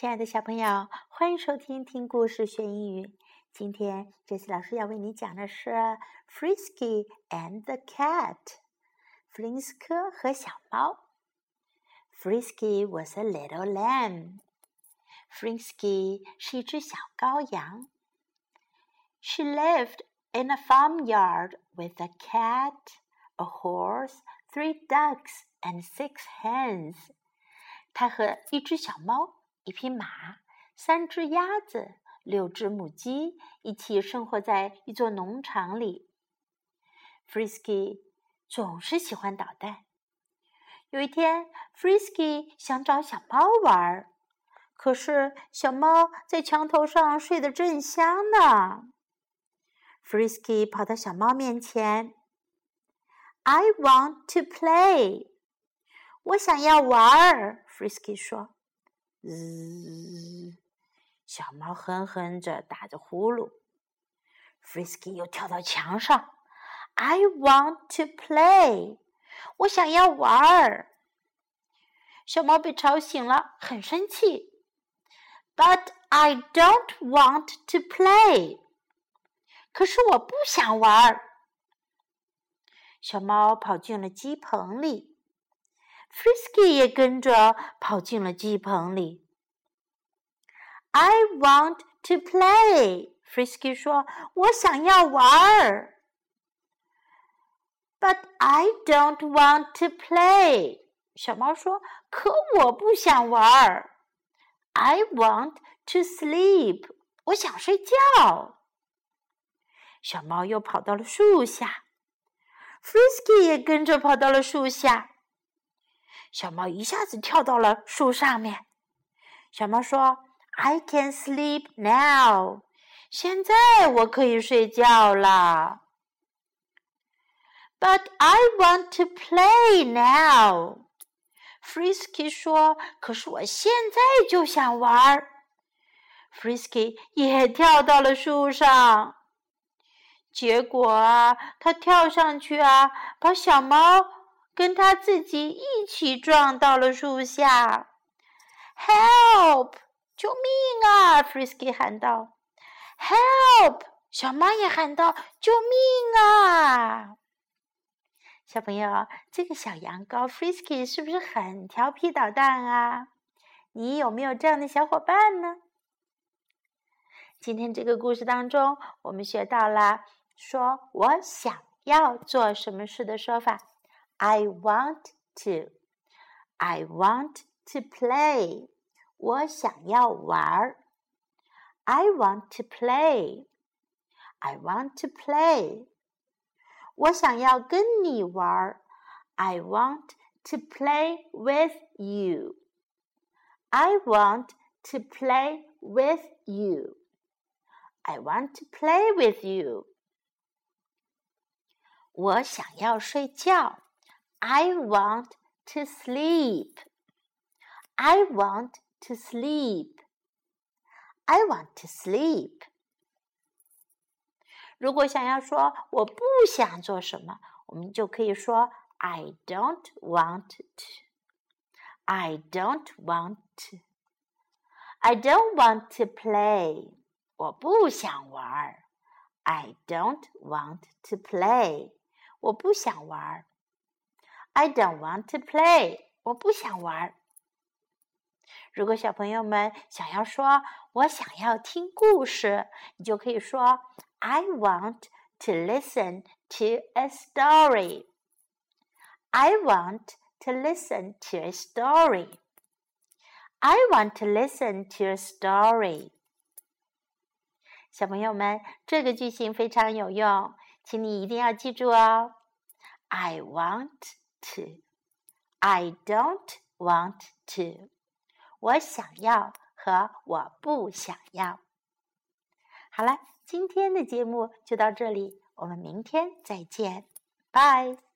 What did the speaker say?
亲爱的小朋友，欢迎收听听故事学英语。今天这次老师要为你讲的是《Frisky and the Cat》。弗林斯科和小猫。Frisky was a little lamb. Frisky 是一只小羔羊。She lived in a farmyard with a cat, a horse, three ducks, and six hens. 她和一只小猫。 一匹马，三只鸭子，六只母鸡一起生活在一座农场里。Frisky 总是喜欢捣蛋。有一天，Frisky 想找小猫玩儿，可是小猫在墙头上睡得正香呢。Frisky 跑到小猫面前：“I want to play。”我想要玩。Frisky 说。滋！小猫哼哼着，打着呼噜。Frisky 又跳到墙上。I want to play。我想要玩儿。小猫被吵醒了，很生气。But I don't want to play。可是我不想玩儿。小猫跑进了鸡棚里。Frisky 也跟着跑进了鸡棚里。I want to play. Frisky 说：“我想要玩儿。” But I don't want to play. 小猫说：“可我不想玩儿。” I want to sleep. 我想睡觉。小猫又跑到了树下，Frisky 也跟着跑到了树下。 小猫一下子跳到了树上面。小猫说：“I can sleep now。”现在我可以睡觉了。But I want to play now。Frisky 说：“可是我现在就想玩儿。”Frisky 也跳到了树上。结果啊，他跳上去啊，把小猫。跟他自己一起撞到了树下，Help！救命啊！Frisky 喊道，Help！小猫也喊道，救命啊！小朋友，这个小羊羔 Frisky 是不是很调皮捣蛋啊？你有没有这样的小伙伴呢？今天这个故事当中，我们学到了说我想要做什么事的说法。I want to. I want to play. 我想要玩儿。I want to play. I want to play. 我想要跟你玩儿。I want to play with you. I want to play with you. I want to play with you. 我想要睡觉。 I want to sleep. I want to sleep. I want to sleep. 如果想要说我不想做什么，我们就可以说 I don't want to. I don't want to. I don't want to play. 我不想玩。I don't want to play. 我不想玩。 I don't want to play。我不想玩。如果小朋友们想要说“我想要听故事”，你就可以说 “I want to listen to a story”。I want to listen to a story. I want to listen to a story. 小朋友们，这个句型非常有用，请你一定要记住哦。I want to. I don't want to. 我想要和我不想要。好了，今天的节目就到这里，我们明天再见，拜。